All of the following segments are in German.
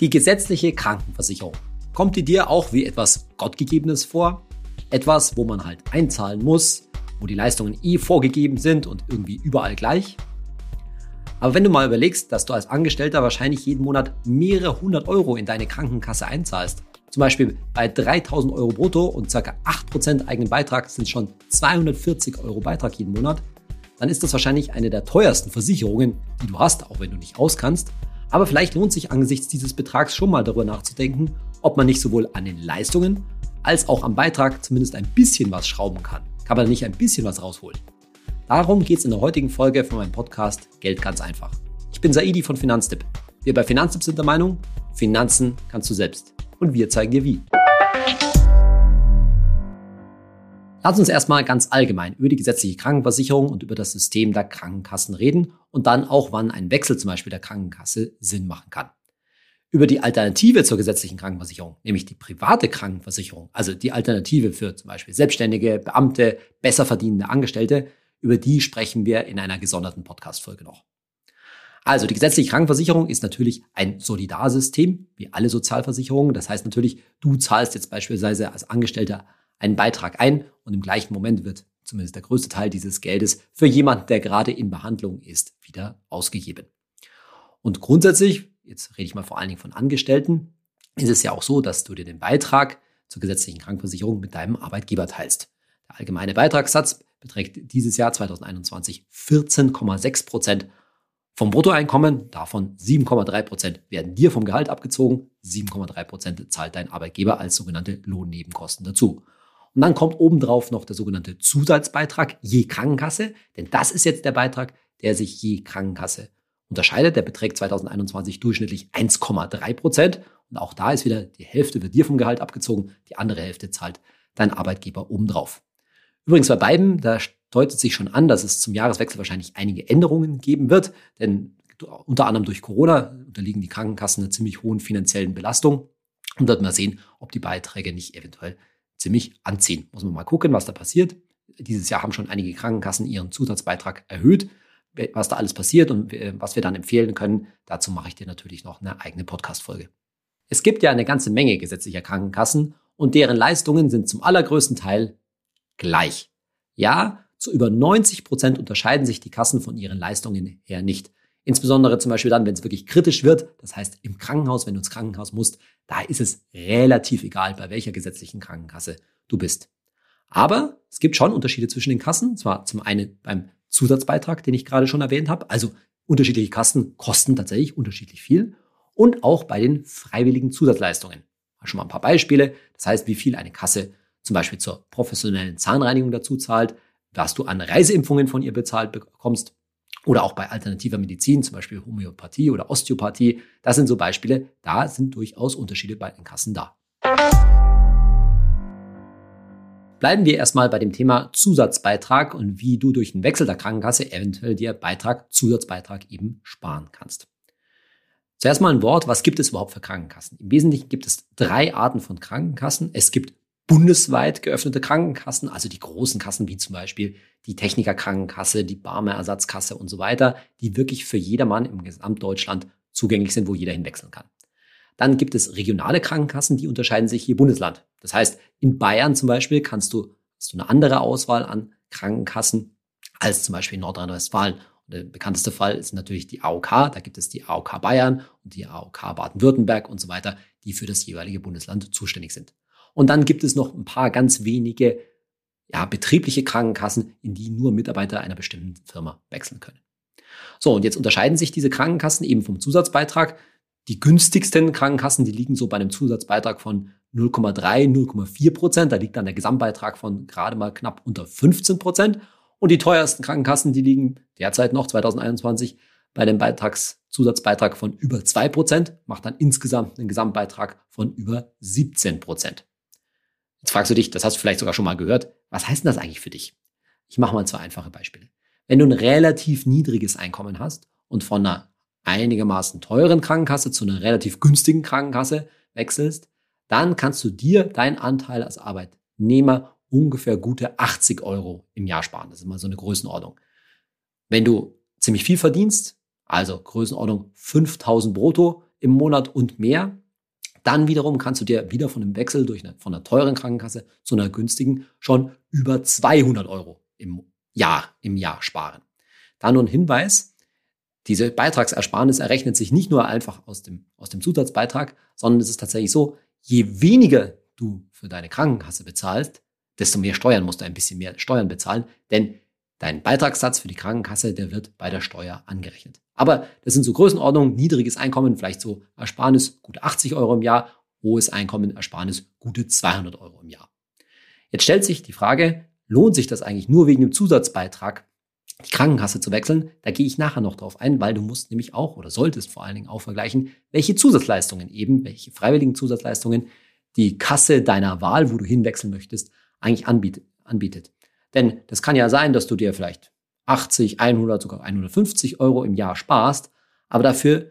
Die gesetzliche Krankenversicherung. Kommt die dir auch wie etwas Gottgegebenes vor? Etwas, wo man halt einzahlen muss, wo die Leistungen eh vorgegeben sind und irgendwie überall gleich? Aber wenn du mal überlegst, dass du als Angestellter wahrscheinlich jeden Monat mehrere hundert Euro in deine Krankenkasse einzahlst, zum Beispiel bei 3000 Euro brutto und ca. 8% eigenen Beitrag sind schon 240 Euro Beitrag jeden Monat, dann ist das wahrscheinlich eine der teuersten Versicherungen, die du hast, auch wenn du nicht auskannst aber vielleicht lohnt sich angesichts dieses Betrags schon mal darüber nachzudenken, ob man nicht sowohl an den Leistungen als auch am Beitrag zumindest ein bisschen was schrauben kann. Kann man nicht ein bisschen was rausholen? Darum geht es in der heutigen Folge von meinem Podcast Geld ganz einfach. Ich bin Saidi von Finanztipp. Wir bei Finanztipp sind der Meinung, Finanzen kannst du selbst. Und wir zeigen dir wie. Lass uns erstmal ganz allgemein über die gesetzliche Krankenversicherung und über das System der Krankenkassen reden und dann auch, wann ein Wechsel zum Beispiel der Krankenkasse Sinn machen kann. Über die Alternative zur gesetzlichen Krankenversicherung, nämlich die private Krankenversicherung, also die Alternative für zum Beispiel Selbstständige, Beamte, besser verdienende Angestellte, über die sprechen wir in einer gesonderten Podcast-Folge noch. Also die gesetzliche Krankenversicherung ist natürlich ein Solidarsystem, wie alle Sozialversicherungen. Das heißt natürlich, du zahlst jetzt beispielsweise als Angestellter einen Beitrag ein und im gleichen Moment wird zumindest der größte Teil dieses Geldes für jemanden, der gerade in Behandlung ist, wieder ausgegeben. Und grundsätzlich, jetzt rede ich mal vor allen Dingen von Angestellten, ist es ja auch so, dass du dir den Beitrag zur gesetzlichen Krankenversicherung mit deinem Arbeitgeber teilst. Der allgemeine Beitragssatz beträgt dieses Jahr 2021 14,6 Prozent vom Bruttoeinkommen. Davon 7,3 Prozent werden dir vom Gehalt abgezogen. 7,3 Prozent zahlt dein Arbeitgeber als sogenannte Lohnnebenkosten dazu. Und dann kommt obendrauf noch der sogenannte Zusatzbeitrag je Krankenkasse, denn das ist jetzt der Beitrag, der sich je Krankenkasse unterscheidet. Der beträgt 2021 durchschnittlich 1,3 Prozent. Und auch da ist wieder die Hälfte wird dir vom Gehalt abgezogen, die andere Hälfte zahlt dein Arbeitgeber obendrauf. Übrigens bei beiden, da deutet sich schon an, dass es zum Jahreswechsel wahrscheinlich einige Änderungen geben wird, denn unter anderem durch Corona unterliegen die Krankenkassen einer ziemlich hohen finanziellen Belastung. Und wird mal sehen, ob die Beiträge nicht eventuell ziemlich anziehen. Muss man mal gucken, was da passiert. Dieses Jahr haben schon einige Krankenkassen ihren Zusatzbeitrag erhöht. Was da alles passiert und äh, was wir dann empfehlen können, dazu mache ich dir natürlich noch eine eigene Podcast-Folge. Es gibt ja eine ganze Menge gesetzlicher Krankenkassen und deren Leistungen sind zum allergrößten Teil gleich. Ja, zu über 90 Prozent unterscheiden sich die Kassen von ihren Leistungen her nicht. Insbesondere zum Beispiel dann, wenn es wirklich kritisch wird, das heißt im Krankenhaus, wenn du ins Krankenhaus musst, da ist es relativ egal, bei welcher gesetzlichen Krankenkasse du bist. Aber es gibt schon Unterschiede zwischen den Kassen. Zwar zum einen beim Zusatzbeitrag, den ich gerade schon erwähnt habe. Also unterschiedliche Kassen kosten tatsächlich unterschiedlich viel. Und auch bei den freiwilligen Zusatzleistungen. Schon mal ein paar Beispiele. Das heißt, wie viel eine Kasse zum Beispiel zur professionellen Zahnreinigung dazu zahlt, was du an Reiseimpfungen von ihr bezahlt bekommst oder auch bei alternativer Medizin, zum Beispiel Homöopathie oder Osteopathie. Das sind so Beispiele. Da sind durchaus Unterschiede bei den Kassen da. Bleiben wir erstmal bei dem Thema Zusatzbeitrag und wie du durch den Wechsel der Krankenkasse eventuell dir Beitrag, Zusatzbeitrag eben sparen kannst. Zuerst mal ein Wort, was gibt es überhaupt für Krankenkassen? Im Wesentlichen gibt es drei Arten von Krankenkassen. Es gibt bundesweit geöffnete Krankenkassen, also die großen Kassen wie zum Beispiel die Technikerkrankenkasse, die Barmer Ersatzkasse und so weiter, die wirklich für jedermann im Gesamtdeutschland zugänglich sind, wo jeder hinwechseln kann. Dann gibt es regionale Krankenkassen, die unterscheiden sich je Bundesland. Das heißt, in Bayern zum Beispiel kannst du, hast du eine andere Auswahl an Krankenkassen als zum Beispiel in Nordrhein-Westfalen. Der bekannteste Fall ist natürlich die AOK. Da gibt es die AOK Bayern und die AOK Baden-Württemberg und so weiter, die für das jeweilige Bundesland zuständig sind. Und dann gibt es noch ein paar ganz wenige ja, betriebliche Krankenkassen, in die nur Mitarbeiter einer bestimmten Firma wechseln können. So, und jetzt unterscheiden sich diese Krankenkassen eben vom Zusatzbeitrag. Die günstigsten Krankenkassen, die liegen so bei einem Zusatzbeitrag von 0,3, 0,4 Prozent. Da liegt dann der Gesamtbeitrag von gerade mal knapp unter 15 Prozent. Und die teuersten Krankenkassen, die liegen derzeit noch 2021 bei einem Beitragszusatzbeitrag von über 2 Prozent, macht dann insgesamt einen Gesamtbeitrag von über 17 Prozent. Jetzt fragst du dich, das hast du vielleicht sogar schon mal gehört, was heißt denn das eigentlich für dich? Ich mache mal zwei einfache Beispiele. Wenn du ein relativ niedriges Einkommen hast und von einer einigermaßen teuren Krankenkasse zu einer relativ günstigen Krankenkasse wechselst, dann kannst du dir deinen Anteil als Arbeitnehmer ungefähr gute 80 Euro im Jahr sparen. Das ist mal so eine Größenordnung. Wenn du ziemlich viel verdienst, also Größenordnung 5000 brutto im Monat und mehr. Dann wiederum kannst du dir wieder von dem Wechsel durch eine, von einer teuren Krankenkasse zu einer günstigen schon über 200 Euro im Jahr, im Jahr sparen. Da nur ein Hinweis. Diese Beitragsersparnis errechnet sich nicht nur einfach aus dem, aus dem Zusatzbeitrag, sondern es ist tatsächlich so, je weniger du für deine Krankenkasse bezahlst, desto mehr Steuern musst du ein bisschen mehr Steuern bezahlen, denn dein Beitragssatz für die Krankenkasse, der wird bei der Steuer angerechnet. Aber das sind so Größenordnungen, niedriges Einkommen, vielleicht so Ersparnis gute 80 Euro im Jahr, hohes Einkommen, Ersparnis gute 200 Euro im Jahr. Jetzt stellt sich die Frage, lohnt sich das eigentlich nur wegen dem Zusatzbeitrag, die Krankenkasse zu wechseln? Da gehe ich nachher noch drauf ein, weil du musst nämlich auch oder solltest vor allen Dingen auch vergleichen, welche Zusatzleistungen eben, welche freiwilligen Zusatzleistungen die Kasse deiner Wahl, wo du hinwechseln möchtest, eigentlich anbietet. Denn das kann ja sein, dass du dir vielleicht 80, 100, sogar 150 Euro im Jahr sparst, aber dafür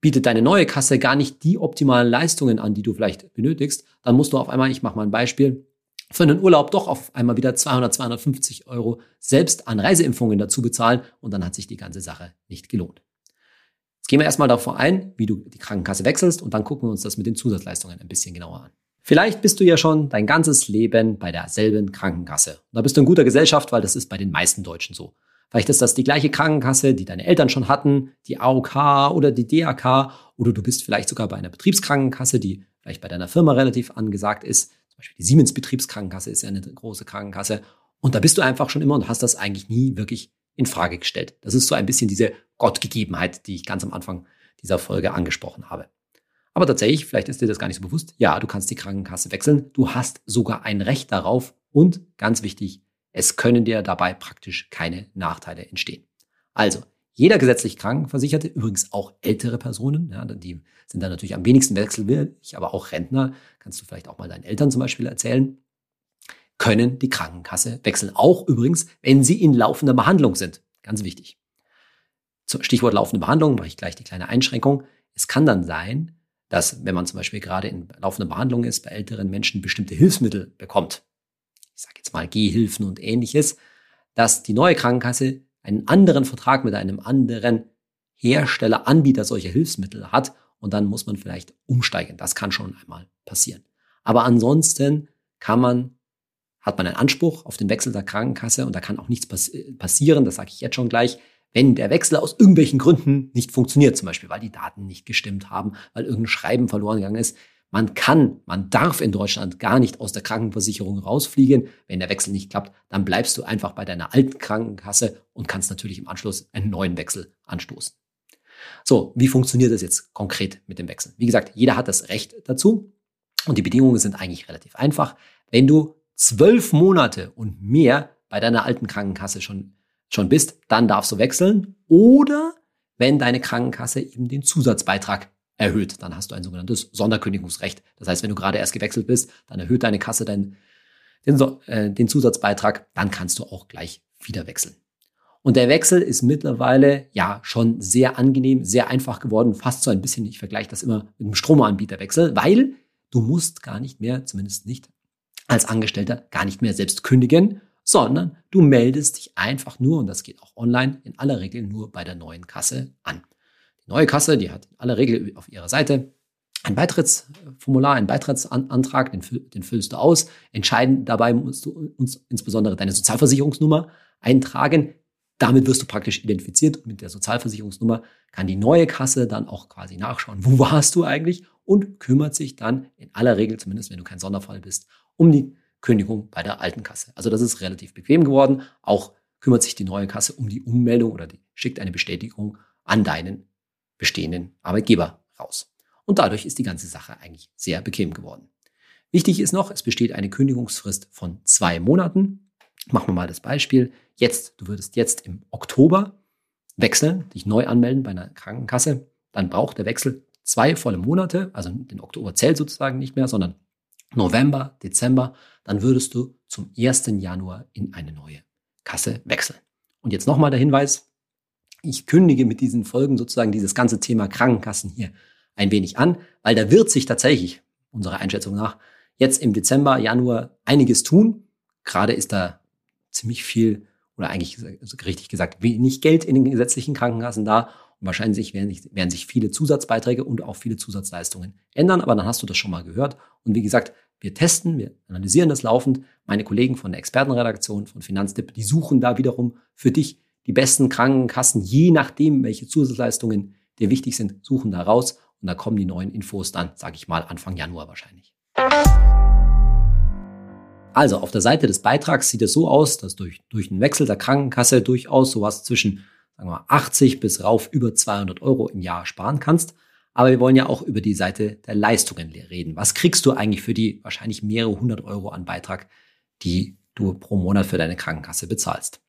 bietet deine neue Kasse gar nicht die optimalen Leistungen an, die du vielleicht benötigst. Dann musst du auf einmal, ich mache mal ein Beispiel, für einen Urlaub doch auf einmal wieder 200, 250 Euro selbst an Reiseimpfungen dazu bezahlen und dann hat sich die ganze Sache nicht gelohnt. Jetzt gehen wir erstmal davor ein, wie du die Krankenkasse wechselst und dann gucken wir uns das mit den Zusatzleistungen ein bisschen genauer an. Vielleicht bist du ja schon dein ganzes Leben bei derselben Krankenkasse. Und da bist du in guter Gesellschaft, weil das ist bei den meisten Deutschen so. Vielleicht ist das die gleiche Krankenkasse, die deine Eltern schon hatten, die AOK oder die DAK, oder du bist vielleicht sogar bei einer Betriebskrankenkasse, die vielleicht bei deiner Firma relativ angesagt ist. Zum Beispiel die Siemens Betriebskrankenkasse ist ja eine große Krankenkasse. Und da bist du einfach schon immer und hast das eigentlich nie wirklich in Frage gestellt. Das ist so ein bisschen diese Gottgegebenheit, die ich ganz am Anfang dieser Folge angesprochen habe. Aber tatsächlich, vielleicht ist dir das gar nicht so bewusst, ja, du kannst die Krankenkasse wechseln, du hast sogar ein Recht darauf und ganz wichtig, es können dir dabei praktisch keine Nachteile entstehen. Also, jeder gesetzlich Krankenversicherte, übrigens auch ältere Personen, ja, die sind da natürlich am wenigsten wechselwillig, aber auch Rentner, kannst du vielleicht auch mal deinen Eltern zum Beispiel erzählen, können die Krankenkasse wechseln. Auch übrigens, wenn sie in laufender Behandlung sind. Ganz wichtig. Stichwort laufende Behandlung, mache ich gleich die kleine Einschränkung. Es kann dann sein, dass wenn man zum Beispiel gerade in laufender Behandlung ist, bei älteren Menschen bestimmte Hilfsmittel bekommt, ich sage jetzt mal Gehhilfen und ähnliches, dass die neue Krankenkasse einen anderen Vertrag mit einem anderen Hersteller, Anbieter solcher Hilfsmittel hat und dann muss man vielleicht umsteigen. Das kann schon einmal passieren. Aber ansonsten kann man, hat man einen Anspruch auf den Wechsel der Krankenkasse und da kann auch nichts passieren, das sage ich jetzt schon gleich, wenn der Wechsel aus irgendwelchen Gründen nicht funktioniert, zum Beispiel weil die Daten nicht gestimmt haben, weil irgendein Schreiben verloren gegangen ist. Man kann, man darf in Deutschland gar nicht aus der Krankenversicherung rausfliegen. Wenn der Wechsel nicht klappt, dann bleibst du einfach bei deiner alten Krankenkasse und kannst natürlich im Anschluss einen neuen Wechsel anstoßen. So, wie funktioniert das jetzt konkret mit dem Wechsel? Wie gesagt, jeder hat das Recht dazu und die Bedingungen sind eigentlich relativ einfach. Wenn du zwölf Monate und mehr bei deiner alten Krankenkasse schon schon bist, dann darfst du wechseln. Oder wenn deine Krankenkasse eben den Zusatzbeitrag erhöht, dann hast du ein sogenanntes Sonderkündigungsrecht. Das heißt, wenn du gerade erst gewechselt bist, dann erhöht deine Kasse dein, den, äh, den Zusatzbeitrag, dann kannst du auch gleich wieder wechseln. Und der Wechsel ist mittlerweile ja schon sehr angenehm, sehr einfach geworden, fast so ein bisschen, ich vergleiche das immer mit einem Stromanbieterwechsel, weil du musst gar nicht mehr, zumindest nicht als Angestellter, gar nicht mehr selbst kündigen, sondern du meldest dich einfach nur, und das geht auch online, in aller Regel nur bei der neuen Kasse an. Die neue Kasse, die hat in aller Regel auf ihrer Seite ein Beitrittsformular, einen Beitrittsantrag, den, den füllst du aus. Entscheidend dabei musst du uns insbesondere deine Sozialversicherungsnummer eintragen. Damit wirst du praktisch identifiziert und mit der Sozialversicherungsnummer kann die neue Kasse dann auch quasi nachschauen, wo warst du eigentlich und kümmert sich dann in aller Regel, zumindest wenn du kein Sonderfall bist, um die Kündigung bei der alten Kasse. Also das ist relativ bequem geworden. Auch kümmert sich die neue Kasse um die Ummeldung oder die schickt eine Bestätigung an deinen bestehenden Arbeitgeber raus. Und dadurch ist die ganze Sache eigentlich sehr bequem geworden. Wichtig ist noch, es besteht eine Kündigungsfrist von zwei Monaten. Machen wir mal das Beispiel. Jetzt, du würdest jetzt im Oktober wechseln, dich neu anmelden bei einer Krankenkasse. Dann braucht der Wechsel zwei volle Monate. Also den Oktober zählt sozusagen nicht mehr, sondern November, Dezember, dann würdest du zum 1. Januar in eine neue Kasse wechseln. Und jetzt nochmal der Hinweis, ich kündige mit diesen Folgen sozusagen dieses ganze Thema Krankenkassen hier ein wenig an, weil da wird sich tatsächlich, unserer Einschätzung nach, jetzt im Dezember, Januar einiges tun. Gerade ist da ziemlich viel oder eigentlich richtig gesagt wenig Geld in den gesetzlichen Krankenkassen da. Wahrscheinlich werden sich, werden sich viele Zusatzbeiträge und auch viele Zusatzleistungen ändern, aber dann hast du das schon mal gehört. Und wie gesagt, wir testen, wir analysieren das laufend. Meine Kollegen von der Expertenredaktion von Finanztipp, die suchen da wiederum für dich die besten Krankenkassen, je nachdem, welche Zusatzleistungen dir wichtig sind, suchen da raus und da kommen die neuen Infos dann, sage ich mal, Anfang Januar wahrscheinlich. Also auf der Seite des Beitrags sieht es so aus, dass durch, durch einen Wechsel der Krankenkasse durchaus sowas zwischen sagen wir mal, 80 bis rauf über 200 Euro im Jahr sparen kannst. Aber wir wollen ja auch über die Seite der Leistungen reden. Was kriegst du eigentlich für die wahrscheinlich mehrere hundert Euro an Beitrag, die du pro Monat für deine Krankenkasse bezahlst?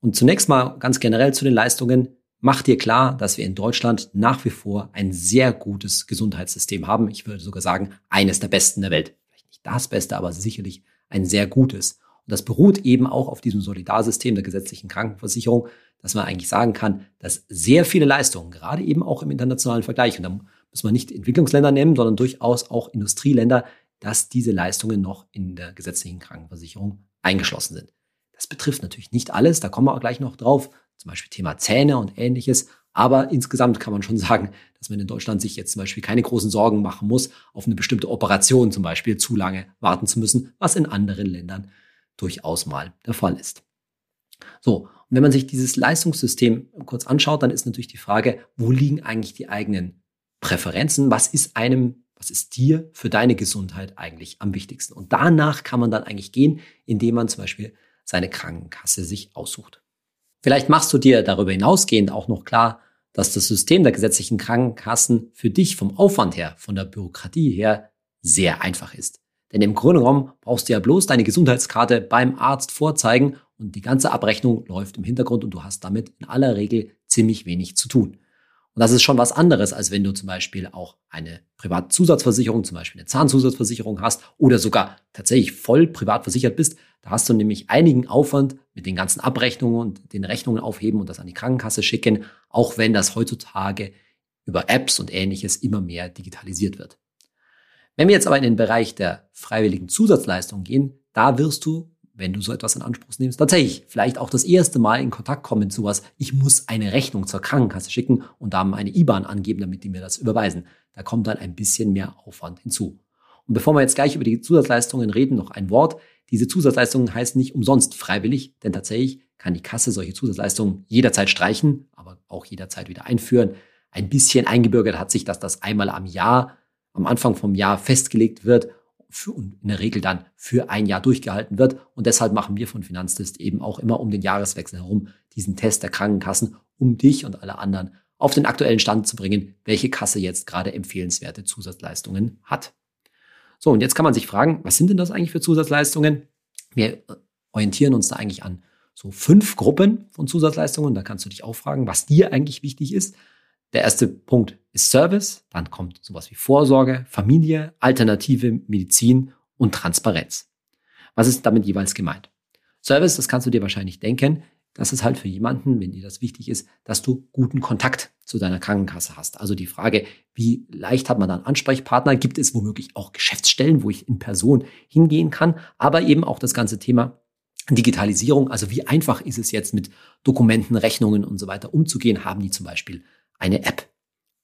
Und zunächst mal ganz generell zu den Leistungen. Mach dir klar, dass wir in Deutschland nach wie vor ein sehr gutes Gesundheitssystem haben. Ich würde sogar sagen, eines der besten der Welt. Vielleicht nicht das Beste, aber sicherlich ein sehr gutes. Und das beruht eben auch auf diesem Solidarsystem der gesetzlichen Krankenversicherung, dass man eigentlich sagen kann, dass sehr viele Leistungen, gerade eben auch im internationalen Vergleich, und da muss man nicht Entwicklungsländer nehmen, sondern durchaus auch Industrieländer, dass diese Leistungen noch in der gesetzlichen Krankenversicherung eingeschlossen sind. Das betrifft natürlich nicht alles, da kommen wir auch gleich noch drauf, zum Beispiel Thema Zähne und ähnliches. Aber insgesamt kann man schon sagen, dass man in Deutschland sich jetzt zum Beispiel keine großen Sorgen machen muss, auf eine bestimmte Operation zum Beispiel zu lange warten zu müssen, was in anderen Ländern durchaus mal der Fall ist. So, und wenn man sich dieses Leistungssystem kurz anschaut, dann ist natürlich die Frage, wo liegen eigentlich die eigenen Präferenzen? Was ist einem, was ist dir für deine Gesundheit eigentlich am wichtigsten? Und danach kann man dann eigentlich gehen, indem man zum Beispiel seine Krankenkasse sich aussucht. Vielleicht machst du dir darüber hinausgehend auch noch klar, dass das System der gesetzlichen Krankenkassen für dich vom Aufwand her, von der Bürokratie her sehr einfach ist. Denn im Grunde genommen brauchst du ja bloß deine Gesundheitskarte beim Arzt vorzeigen und die ganze Abrechnung läuft im Hintergrund und du hast damit in aller Regel ziemlich wenig zu tun. Und das ist schon was anderes, als wenn du zum Beispiel auch eine Privatzusatzversicherung, zum Beispiel eine Zahnzusatzversicherung hast oder sogar tatsächlich voll privat versichert bist. Da hast du nämlich einigen Aufwand mit den ganzen Abrechnungen und den Rechnungen aufheben und das an die Krankenkasse schicken, auch wenn das heutzutage über Apps und ähnliches immer mehr digitalisiert wird. Wenn wir jetzt aber in den Bereich der freiwilligen Zusatzleistung gehen, da wirst du wenn du so etwas in Anspruch nimmst, tatsächlich vielleicht auch das erste Mal in Kontakt kommen mit sowas, ich muss eine Rechnung zur Krankenkasse schicken und da meine IBAN angeben, damit die mir das überweisen. Da kommt dann ein bisschen mehr Aufwand hinzu. Und bevor wir jetzt gleich über die Zusatzleistungen reden, noch ein Wort. Diese Zusatzleistungen heißen nicht umsonst freiwillig, denn tatsächlich kann die Kasse solche Zusatzleistungen jederzeit streichen, aber auch jederzeit wieder einführen. Ein bisschen eingebürgert hat sich, dass das einmal am Jahr, am Anfang vom Jahr festgelegt wird für, in der Regel dann für ein Jahr durchgehalten wird. Und deshalb machen wir von Finanztest eben auch immer um den Jahreswechsel herum diesen Test der Krankenkassen, um dich und alle anderen auf den aktuellen Stand zu bringen, welche Kasse jetzt gerade empfehlenswerte Zusatzleistungen hat. So, und jetzt kann man sich fragen, was sind denn das eigentlich für Zusatzleistungen? Wir orientieren uns da eigentlich an so fünf Gruppen von Zusatzleistungen. Da kannst du dich auch fragen, was dir eigentlich wichtig ist. Der erste Punkt ist Service, dann kommt sowas wie Vorsorge, Familie, alternative Medizin und Transparenz. Was ist damit jeweils gemeint? Service, das kannst du dir wahrscheinlich denken, das ist halt für jemanden, wenn dir das wichtig ist, dass du guten Kontakt zu deiner Krankenkasse hast. Also die Frage, wie leicht hat man dann Ansprechpartner? Gibt es womöglich auch Geschäftsstellen, wo ich in Person hingehen kann? Aber eben auch das ganze Thema Digitalisierung. Also wie einfach ist es jetzt mit Dokumenten, Rechnungen und so weiter umzugehen? Haben die zum Beispiel eine App.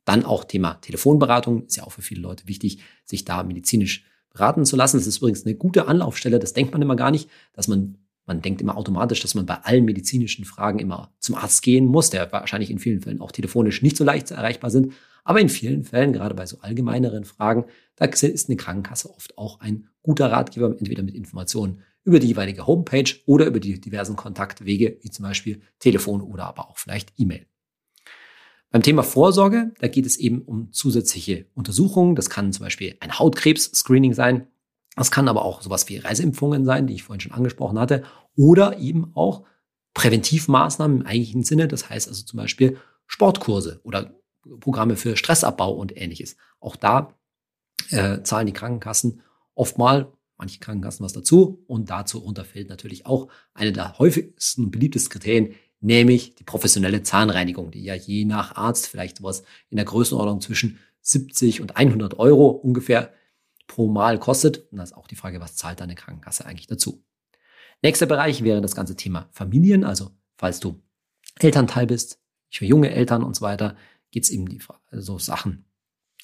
Dann auch Thema Telefonberatung, ist ja auch für viele Leute wichtig, sich da medizinisch beraten zu lassen. Das ist übrigens eine gute Anlaufstelle, das denkt man immer gar nicht, dass man, man denkt immer automatisch, dass man bei allen medizinischen Fragen immer zum Arzt gehen muss, der wahrscheinlich in vielen Fällen auch telefonisch nicht so leicht erreichbar sind. Aber in vielen Fällen, gerade bei so allgemeineren Fragen, da ist eine Krankenkasse oft auch ein guter Ratgeber, entweder mit Informationen über die jeweilige Homepage oder über die diversen Kontaktwege, wie zum Beispiel Telefon oder aber auch vielleicht E-Mail. Beim Thema Vorsorge, da geht es eben um zusätzliche Untersuchungen. Das kann zum Beispiel ein Hautkrebs-Screening sein. Das kann aber auch sowas wie Reiseimpfungen sein, die ich vorhin schon angesprochen hatte. Oder eben auch Präventivmaßnahmen im eigentlichen Sinne. Das heißt also zum Beispiel Sportkurse oder Programme für Stressabbau und ähnliches. Auch da äh, zahlen die Krankenkassen oft mal, manche Krankenkassen was dazu. Und dazu unterfällt natürlich auch eine der häufigsten und beliebtesten Kriterien, nämlich die professionelle Zahnreinigung, die ja je nach Arzt vielleicht was in der Größenordnung zwischen 70 und 100 Euro ungefähr pro Mal kostet. Und da ist auch die Frage, was zahlt deine Krankenkasse eigentlich dazu? Nächster Bereich wäre das ganze Thema Familien, also falls du Elternteil bist, für junge Eltern und so weiter geht es eben die so Sachen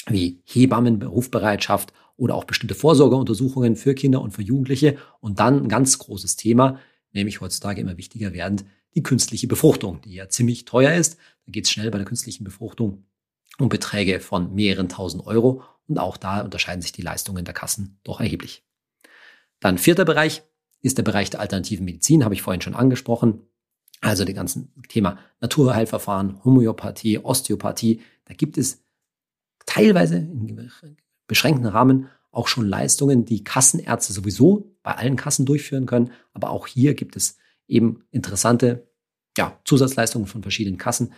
wie Hebammen, Berufsbereitschaft oder auch bestimmte Vorsorgeuntersuchungen für Kinder und für Jugendliche. Und dann ein ganz großes Thema, nämlich heutzutage immer wichtiger werdend, die künstliche Befruchtung, die ja ziemlich teuer ist. Da geht es schnell bei der künstlichen Befruchtung um Beträge von mehreren tausend Euro. Und auch da unterscheiden sich die Leistungen der Kassen doch erheblich. Dann vierter Bereich ist der Bereich der alternativen Medizin, habe ich vorhin schon angesprochen. Also die ganzen Thema Naturheilverfahren, Homöopathie, Osteopathie. Da gibt es teilweise in beschränkten Rahmen auch schon Leistungen, die Kassenärzte sowieso bei allen Kassen durchführen können. Aber auch hier gibt es eben interessante ja, Zusatzleistungen von verschiedenen Kassen.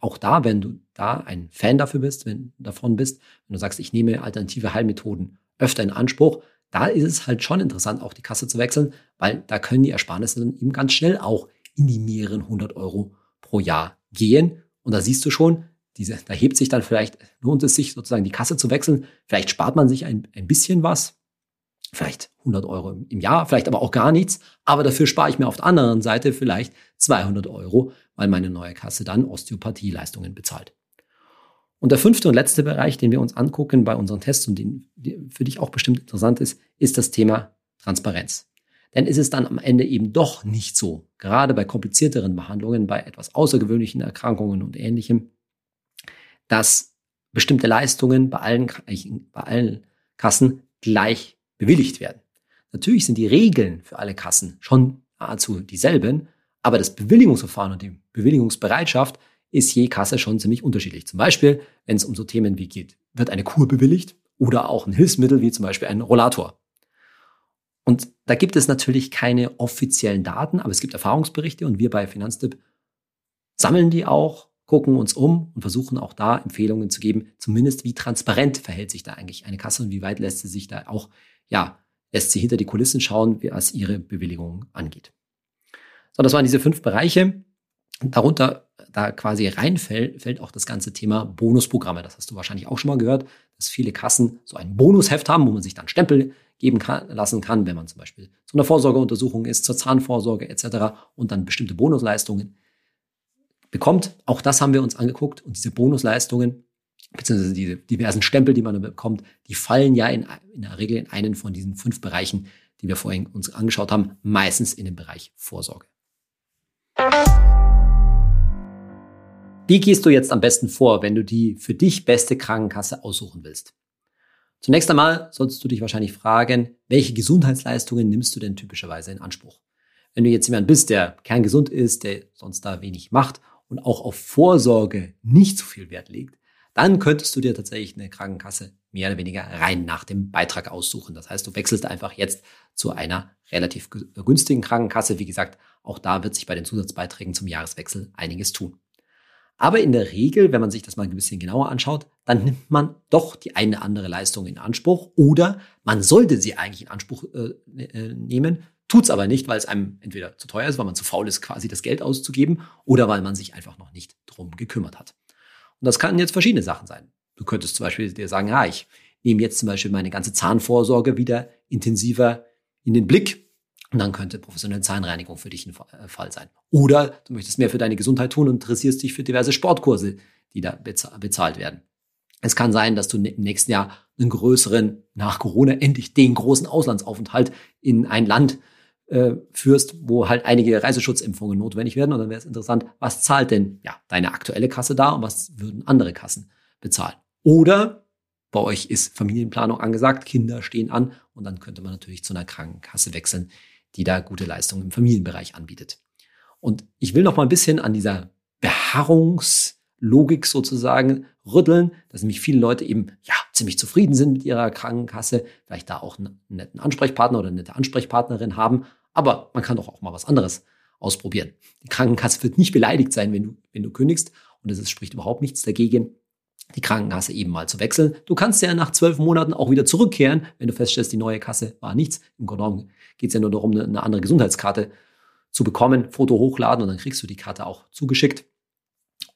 Auch da, wenn du da ein Fan dafür bist, wenn davon bist, wenn du sagst, ich nehme alternative Heilmethoden öfter in Anspruch, da ist es halt schon interessant, auch die Kasse zu wechseln, weil da können die Ersparnisse dann eben ganz schnell auch in die mehreren hundert Euro pro Jahr gehen. Und da siehst du schon, diese, da hebt sich dann vielleicht, lohnt es sich sozusagen die Kasse zu wechseln. Vielleicht spart man sich ein, ein bisschen was, vielleicht 100 Euro im Jahr, vielleicht aber auch gar nichts. Aber dafür spare ich mir auf der anderen Seite vielleicht 200 Euro, weil meine neue Kasse dann Osteopathieleistungen bezahlt. Und der fünfte und letzte Bereich, den wir uns angucken bei unseren Tests und den für dich auch bestimmt interessant ist, ist das Thema Transparenz. Denn ist es dann am Ende eben doch nicht so, gerade bei komplizierteren Behandlungen, bei etwas außergewöhnlichen Erkrankungen und ähnlichem, dass bestimmte Leistungen bei allen, bei allen Kassen gleich bewilligt werden. Natürlich sind die Regeln für alle Kassen schon nahezu dieselben, aber das Bewilligungsverfahren und die Bewilligungsbereitschaft ist je Kasse schon ziemlich unterschiedlich. Zum Beispiel, wenn es um so Themen wie geht, wird eine Kur bewilligt oder auch ein Hilfsmittel wie zum Beispiel ein Rollator. Und da gibt es natürlich keine offiziellen Daten, aber es gibt Erfahrungsberichte und wir bei Finanztipp sammeln die auch, gucken uns um und versuchen auch da Empfehlungen zu geben, zumindest wie transparent verhält sich da eigentlich eine Kasse und wie weit lässt sie sich da auch, ja, lässt sie hinter die Kulissen schauen, was ihre Bewilligung angeht. So, das waren diese fünf Bereiche. Darunter, da quasi reinfällt, fällt auch das ganze Thema Bonusprogramme. Das hast du wahrscheinlich auch schon mal gehört, dass viele Kassen so ein Bonusheft haben, wo man sich dann Stempel geben kann, lassen kann, wenn man zum Beispiel zu einer Vorsorgeuntersuchung ist, zur Zahnvorsorge etc. und dann bestimmte Bonusleistungen bekommt. Auch das haben wir uns angeguckt und diese Bonusleistungen beziehungsweise diese diversen Stempel, die man bekommt, die fallen ja in, in der Regel in einen von diesen fünf Bereichen, die wir vorhin uns angeschaut haben, meistens in den Bereich Vorsorge. Wie gehst du jetzt am besten vor, wenn du die für dich beste Krankenkasse aussuchen willst? Zunächst einmal solltest du dich wahrscheinlich fragen, welche Gesundheitsleistungen nimmst du denn typischerweise in Anspruch? Wenn du jetzt jemand bist, der kerngesund ist, der sonst da wenig macht und auch auf Vorsorge nicht so viel Wert legt, dann könntest du dir tatsächlich eine Krankenkasse mehr oder weniger rein nach dem Beitrag aussuchen. Das heißt, du wechselst einfach jetzt zu einer relativ günstigen Krankenkasse. Wie gesagt, auch da wird sich bei den Zusatzbeiträgen zum Jahreswechsel einiges tun. Aber in der Regel, wenn man sich das mal ein bisschen genauer anschaut, dann nimmt man doch die eine andere Leistung in Anspruch oder man sollte sie eigentlich in Anspruch äh, äh nehmen, tut's aber nicht, weil es einem entweder zu teuer ist, weil man zu faul ist, quasi das Geld auszugeben oder weil man sich einfach noch nicht drum gekümmert hat. Und das kann jetzt verschiedene Sachen sein. Du könntest zum Beispiel dir sagen, ja, ich nehme jetzt zum Beispiel meine ganze Zahnvorsorge wieder intensiver in den Blick und dann könnte professionelle Zahnreinigung für dich ein äh, Fall sein. Oder du möchtest mehr für deine Gesundheit tun und interessierst dich für diverse Sportkurse, die da bezahlt werden. Es kann sein, dass du im nächsten Jahr einen größeren, nach Corona endlich den großen Auslandsaufenthalt in ein Land äh, führst, wo halt einige Reiseschutzimpfungen notwendig werden. Und dann wäre es interessant, was zahlt denn ja deine aktuelle Kasse da und was würden andere Kassen bezahlen? Oder bei euch ist Familienplanung angesagt, Kinder stehen an und dann könnte man natürlich zu einer Krankenkasse wechseln, die da gute Leistungen im Familienbereich anbietet. Und ich will noch mal ein bisschen an dieser Beharrungslogik sozusagen rütteln, dass nämlich viele Leute eben ja ziemlich zufrieden sind mit ihrer Krankenkasse, vielleicht da auch einen netten Ansprechpartner oder eine nette Ansprechpartnerin haben, aber man kann doch auch mal was anderes ausprobieren. Die Krankenkasse wird nicht beleidigt sein, wenn du, wenn du kündigst und es spricht überhaupt nichts dagegen, die Krankenkasse eben mal zu wechseln. Du kannst ja nach zwölf Monaten auch wieder zurückkehren, wenn du feststellst, die neue Kasse war nichts. Im Grunde genommen geht es ja nur darum, eine, andere Gesundheitskarte zu bekommen, Foto hochladen und dann kriegst du die Karte auch zugeschickt.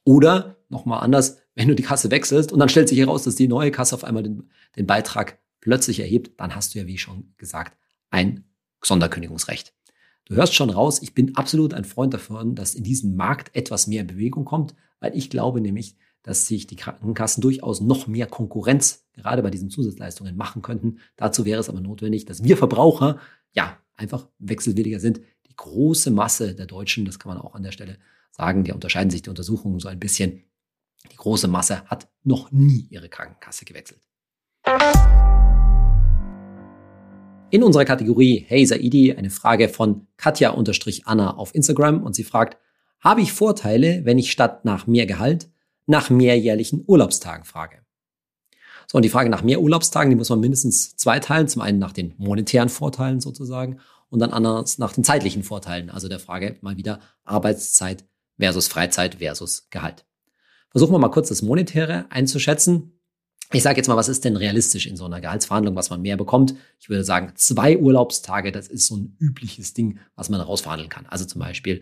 Oder nochmal anders, wenn du die Kasse wechselst und dann stellt sich heraus, dass die neue Kasse auf einmal den, den Beitrag plötzlich erhebt, dann hast du ja, wie schon gesagt, ein Sonderkündigungsrecht. Du hörst schon raus, ich bin absolut ein Freund davon, dass in diesem Markt etwas mehr Bewegung kommt, weil ich glaube nämlich, dass sich die Krankenkassen durchaus noch mehr Konkurrenz gerade bei diesen Zusatzleistungen machen könnten. Dazu wäre es aber notwendig, dass wir Verbraucher ja einfach wechselwilliger sind. Die große Masse der Deutschen, das kann man auch an der Stelle sagen, die unterscheiden sich die Untersuchungen so ein bisschen. Die große Masse hat noch nie ihre Krankenkasse gewechselt. In unserer Kategorie Hey Saidi eine Frage von Katja-Anna auf Instagram und sie fragt, habe ich Vorteile, wenn ich statt nach mehr Gehalt nach mehrjährlichen Urlaubstagen frage? So, und die Frage nach mehr Urlaubstagen, die muss man mindestens zwei teilen. Zum einen nach den monetären Vorteilen sozusagen und dann anders nach den zeitlichen Vorteilen. Also der Frage mal wieder Arbeitszeit versus Freizeit versus Gehalt. Versuchen wir mal kurz das Monetäre einzuschätzen ich sage jetzt mal, was ist denn realistisch in so einer Gehaltsverhandlung, was man mehr bekommt? Ich würde sagen, zwei Urlaubstage, das ist so ein übliches Ding, was man rausverhandeln kann. Also zum Beispiel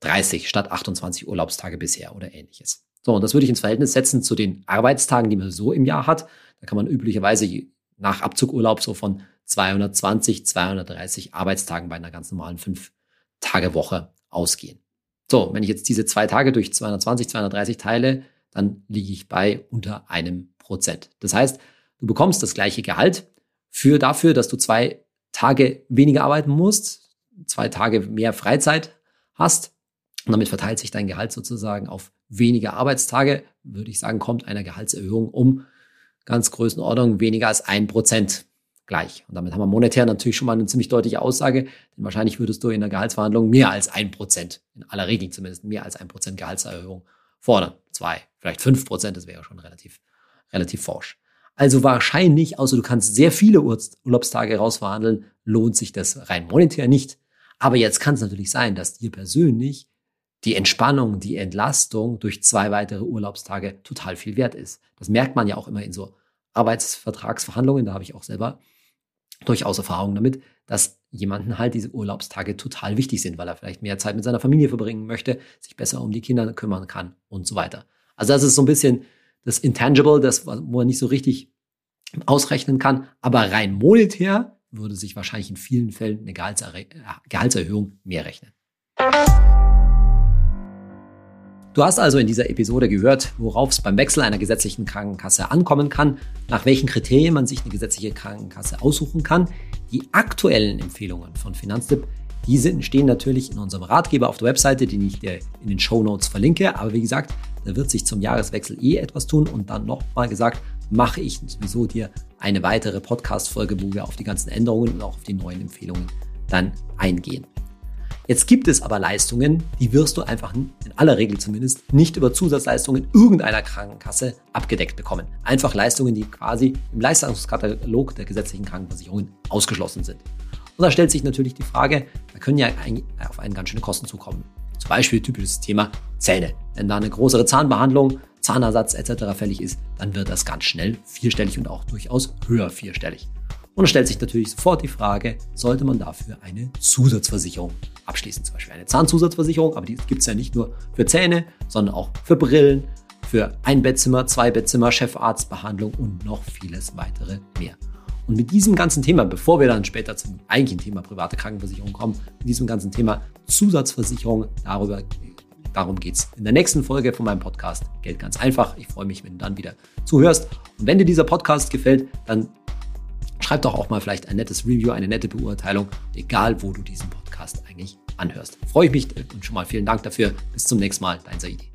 30 statt 28 Urlaubstage bisher oder ähnliches. So, und das würde ich ins Verhältnis setzen zu den Arbeitstagen, die man so im Jahr hat. Da kann man üblicherweise nach Abzugurlaub so von 220, 230 Arbeitstagen bei einer ganz normalen 5-Tage-Woche ausgehen. So, wenn ich jetzt diese zwei Tage durch 220, 230 teile, dann liege ich bei unter einem Prozent. Das heißt, du bekommst das gleiche Gehalt für dafür, dass du zwei Tage weniger arbeiten musst, zwei Tage mehr Freizeit hast. Und damit verteilt sich dein Gehalt sozusagen auf weniger Arbeitstage. Würde ich sagen, kommt einer Gehaltserhöhung um ganz Größenordnung weniger als ein Prozent gleich. Und damit haben wir monetär natürlich schon mal eine ziemlich deutliche Aussage, denn wahrscheinlich würdest du in der Gehaltsverhandlung mehr als ein Prozent, in aller Regel zumindest mehr als ein Prozent Gehaltserhöhung fordern. Zwei, vielleicht fünf Prozent, das wäre schon relativ relativ forsch. Also wahrscheinlich, außer du kannst sehr viele Urlaubstage rausverhandeln, lohnt sich das rein monetär nicht. Aber jetzt kann es natürlich sein, dass dir persönlich die Entspannung, die Entlastung durch zwei weitere Urlaubstage total viel wert ist. Das merkt man ja auch immer in so Arbeitsvertragsverhandlungen. Da habe ich auch selber durchaus Erfahrung damit, dass jemanden halt diese Urlaubstage total wichtig sind, weil er vielleicht mehr Zeit mit seiner Familie verbringen möchte, sich besser um die Kinder kümmern kann und so weiter. Also das ist so ein bisschen das Intangible, das, wo man nicht so richtig ausrechnen kann. Aber rein monetär würde sich wahrscheinlich in vielen Fällen eine Gehaltser Gehaltserhöhung mehr rechnen. Du hast also in dieser Episode gehört, worauf es beim Wechsel einer gesetzlichen Krankenkasse ankommen kann, nach welchen Kriterien man sich eine gesetzliche Krankenkasse aussuchen kann. Die aktuellen Empfehlungen von Finanztipp, diese stehen natürlich in unserem Ratgeber auf der Webseite, den ich dir in den Show Notes verlinke. Aber wie gesagt, da wird sich zum Jahreswechsel eh etwas tun und dann nochmal gesagt, mache ich sowieso dir eine weitere Podcast-Folge, wo wir auf die ganzen Änderungen und auch auf die neuen Empfehlungen dann eingehen. Jetzt gibt es aber Leistungen, die wirst du einfach in aller Regel zumindest nicht über Zusatzleistungen irgendeiner Krankenkasse abgedeckt bekommen. Einfach Leistungen, die quasi im Leistungskatalog der gesetzlichen Krankenversicherungen ausgeschlossen sind. Und da stellt sich natürlich die Frage, da können ja auf einen ganz schöne Kosten zukommen. Zum Beispiel typisches Thema Zähne. Wenn da eine größere Zahnbehandlung, Zahnersatz etc. fällig ist, dann wird das ganz schnell vierstellig und auch durchaus höher vierstellig. Und da stellt sich natürlich sofort die Frage, sollte man dafür eine Zusatzversicherung abschließen? Zum Beispiel eine Zahnzusatzversicherung, aber die gibt es ja nicht nur für Zähne, sondern auch für Brillen, für ein Bettzimmer, zwei Bettzimmer, Chefarztbehandlung und noch vieles weitere mehr. Und mit diesem ganzen Thema, bevor wir dann später zum eigentlichen Thema private Krankenversicherung kommen, mit diesem ganzen Thema Zusatzversicherung, darüber, darum geht's in der nächsten Folge von meinem Podcast. Geld ganz einfach. Ich freue mich, wenn du dann wieder zuhörst. Und wenn dir dieser Podcast gefällt, dann schreib doch auch mal vielleicht ein nettes Review, eine nette Beurteilung, egal wo du diesen Podcast eigentlich anhörst. Freue ich mich und schon mal vielen Dank dafür. Bis zum nächsten Mal, dein Saidi.